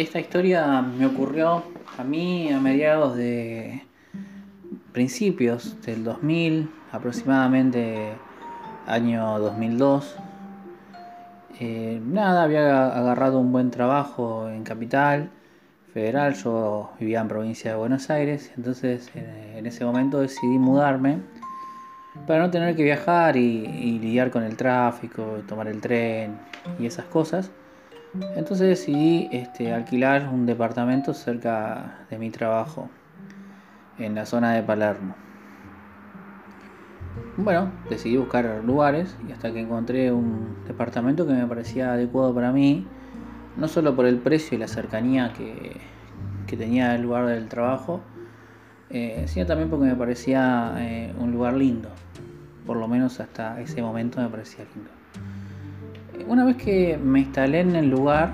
Esta historia me ocurrió a mí a mediados de principios del 2000, aproximadamente año 2002. Eh, nada, había agarrado un buen trabajo en Capital Federal, yo vivía en provincia de Buenos Aires, entonces en ese momento decidí mudarme para no tener que viajar y, lidiar con el tráfico, tomar el tren y esas cosas. Entonces decidí este, alquilar un departamento cerca de mi trabajo, en la zona de Palermo. Bueno, decidí buscar lugares y hasta que encontré un departamento que me parecía adecuado para mí, no solo por el precio y la cercanía que, tenía el lugar del trabajo, eh, sino también porque me parecía eh, un lugar lindo. Por lo menos hasta ese momento me parecía lindo. Eh, una vez que me instalé en el lugar,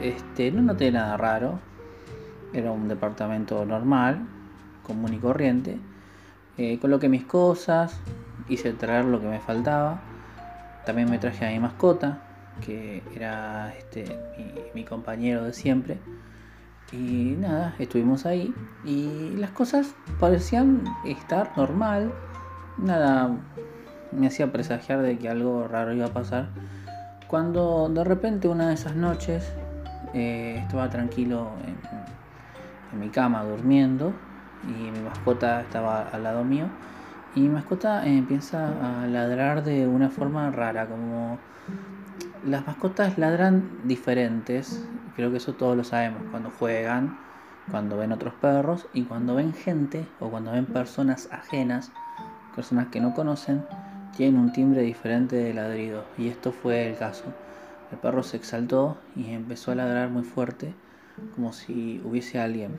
este, no noté nada raro. Era un departamento normal, común y corriente. coloqué mis cosas, hice traer lo que me faltaba. También me traje a mi mascota, que era este, mi compañero de siempre. Y nada, estuvimos ahí y las cosas parecían estar normal. Nada me hacía presagiar de que algo raro iba a pasar. Cuando de repente una de esas noches eh, estaba tranquilo en, mi cama durmiendo y mi mascota estaba al lado mío y mi mascota empieza a ladrar de una forma rara, como las mascotas ladran diferentes Creo que eso todos lo sabemos. Cuando juegan, cuando ven otros perros y cuando ven gente o cuando ven personas ajenas, personas que no conocen, tienen un timbre diferente de ladrido. Y esto fue el caso. El perro se exaltó y empezó a ladrar muy fuerte, como si hubiese alguien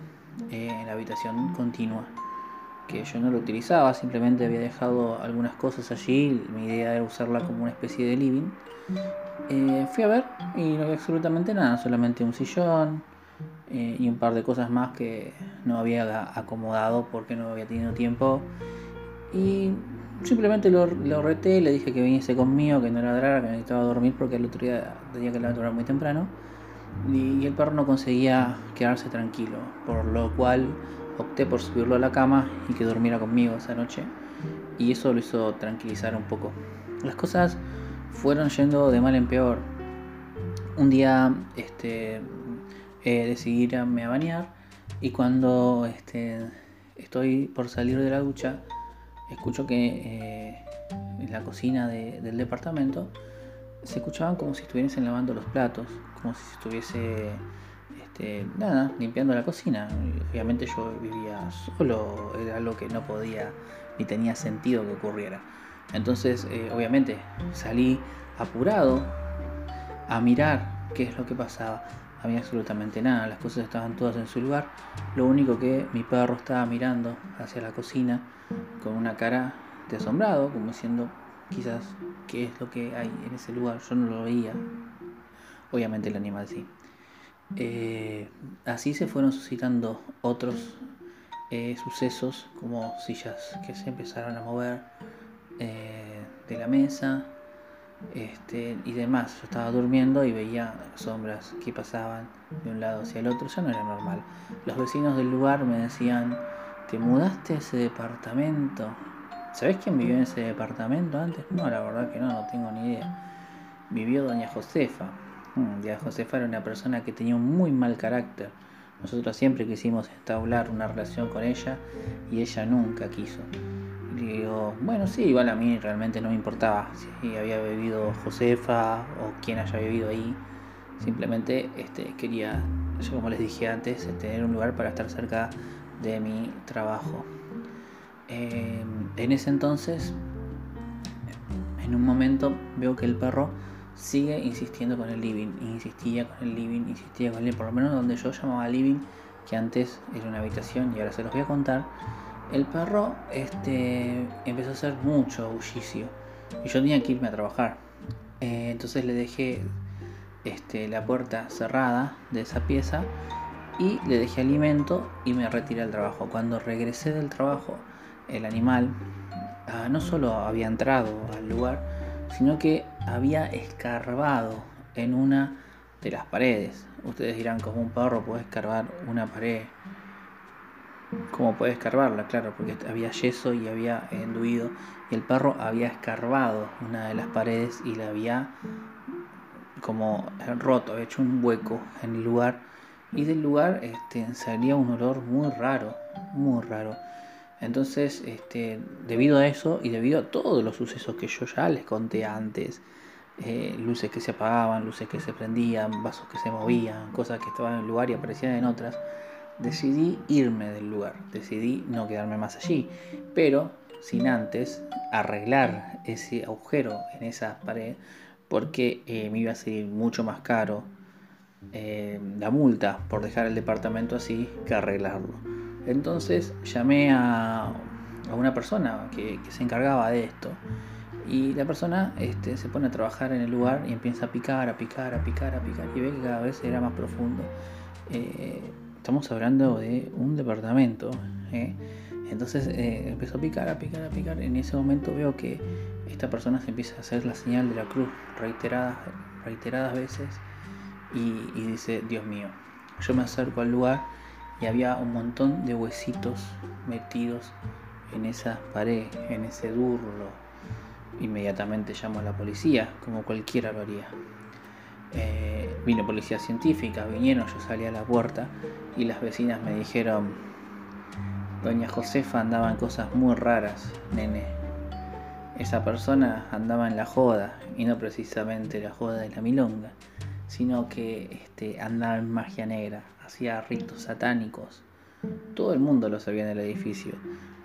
eh, en la habitación continua. Que yo no lo utilizaba, simplemente había dejado algunas cosas allí. Mi idea era usarla como una especie de living. Eh, fui a ver y no había absolutamente nada, solamente un sillón eh, y un par de cosas más que no había acomodado porque no había tenido tiempo. Y simplemente lo, lo reté, le dije que viniese conmigo, que no ladrara, que necesitaba dormir porque el otro día tenía que ladrar muy temprano. Y, el perro no conseguía quedarse tranquilo, por lo cual opté por subirlo a la cama y que durmiera conmigo esa noche. Y eso lo hizo tranquilizar un poco. Las cosas fueron yendo de mal en peor. Un día este, eh, decidí irme a bañar y cuando este, estoy por salir de la ducha, escucho que eh, en la cocina del departamento se escuchaban como si estuviesen lavando los platos, como si estuviese este, nada, limpiando la cocina. Obviamente yo vivía solo, era algo que no podía ni tenía sentido que ocurriera. Entonces, eh, obviamente, salí apurado a mirar qué es lo que pasaba. Había absolutamente nada, las cosas estaban todas en su lugar. Lo único que mi perro estaba mirando hacia la cocina con una cara de asombrado, como diciendo quizás qué es lo que hay en ese lugar. Yo no lo veía. Obviamente el animal sí. Eh, así se fueron suscitando otros eh, sucesos como sillas que se empezaron a mover eh, de la mesa este, y demás. Yo estaba durmiendo y veía sombras que pasaban de un lado hacia el otro. Ya no era normal. Los vecinos del lugar me decían, ¿te mudaste a ese departamento? ¿Sabés quién vivió en ese departamento antes? No, la verdad que no, no tengo ni idea. Vivió doña Josefa. Mm, doña Josefa era una persona que tenía un muy mal carácter. Nosotros siempre quisimos entablar una relación con ella y ella nunca quiso. Digo, bueno, sí, igual a mí realmente no me importaba si había bebido Josefa o quien haya bebido ahí. Simplemente este, quería, yo como les dije antes, tener un lugar para estar cerca de mi trabajo. Em, en ese entonces, en un momento veo que el perro sigue insistiendo con el living, insistía con el living, insistía con el por lo menos donde yo llamaba living, que antes era una habitación y ahora se los voy a contar el perro este, empezó a hacer mucho bullicio y yo tenía que irme a trabajar. Eh, entonces le dejé este, la puerta cerrada de esa pieza y le dejé alimento y me retiré al trabajo. Cuando regresé del trabajo, el animal ah, no solo había entrado al lugar, sino que había escarbado en una de las paredes. Ustedes dirán, como un perro puede escarbar una pared. ¿Cómo puede escarbarla? Claro, porque había yeso y había enduido. Y el perro había escarbado una de las paredes y la había como roto, había hecho un hueco en el lugar. Y del lugar este, salía un olor muy raro, muy raro. Entonces, este, debido a eso y debido a todos los sucesos que yo ya les conté antes, eh, luces que se apagaban, luces que se prendían, vasos que se movían, cosas que estaban en un lugar y aparecían en otras, decidí irme del lugar, decidí no quedarme más allí, pero sin antes arreglar ese agujero en esa pared porque eh, me iba a salir mucho más caro eh, la multa por dejar el departamento así que arreglarlo. Entonces llamé a, una persona que, que se encargaba de esto y la persona este, se pone a trabajar en el lugar y empieza a picar, a picar, a picar, a picar y ve que cada vez era más profundo. Eh, estamos hablando de un departamento. ¿eh? Entonces eh, empezó a picar, a picar, a picar. En ese momento veo que esta persona se empieza a hacer la señal de la cruz reiteradas, reiteradas veces y, dice, Dios mío, yo me acerco al lugar y había un montón de huesitos metidos en esa pared, en ese durlo Inmediatamente llamo a la policía, como cualquiera lo haría. Eh, vino policía científica, vinieron, yo salí a la puerta y las vecinas me dijeron, Doña Josefa andaba en cosas muy raras, nene. Esa persona andaba en la joda, y no precisamente la joda de la milonga, sino que este, andaba en magia negra, hacía ritos satánicos. Todo el mundo lo sabía en el edificio.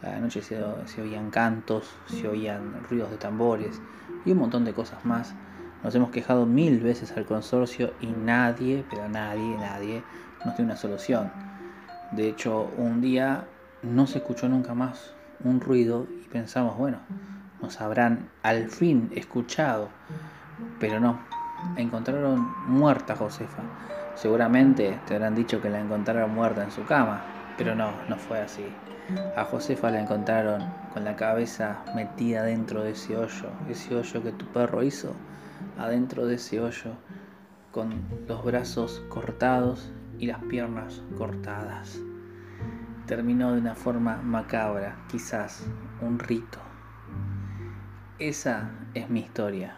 A la noche se, oían cantos, se oían ruidos de tambores y un montón de cosas más. Nos hemos quejado mil veces al consorcio y nadie, pero nadie, nadie nos dio una solución. De hecho, un día no se escuchó nunca más un ruido y pensamos, bueno, nos habrán al fin escuchado. Pero no, encontraron muerta a Josefa. Seguramente te habrán dicho que la encontraron muerta en su cama, pero no, no fue así. A Josefa la encontraron con la cabeza metida dentro de ese hoyo, ese hoyo que tu perro hizo, adentro de ese hoyo, con los brazos cortados y las piernas cortadas. Terminó de una forma macabra, quizás un rito. Esa es mi historia.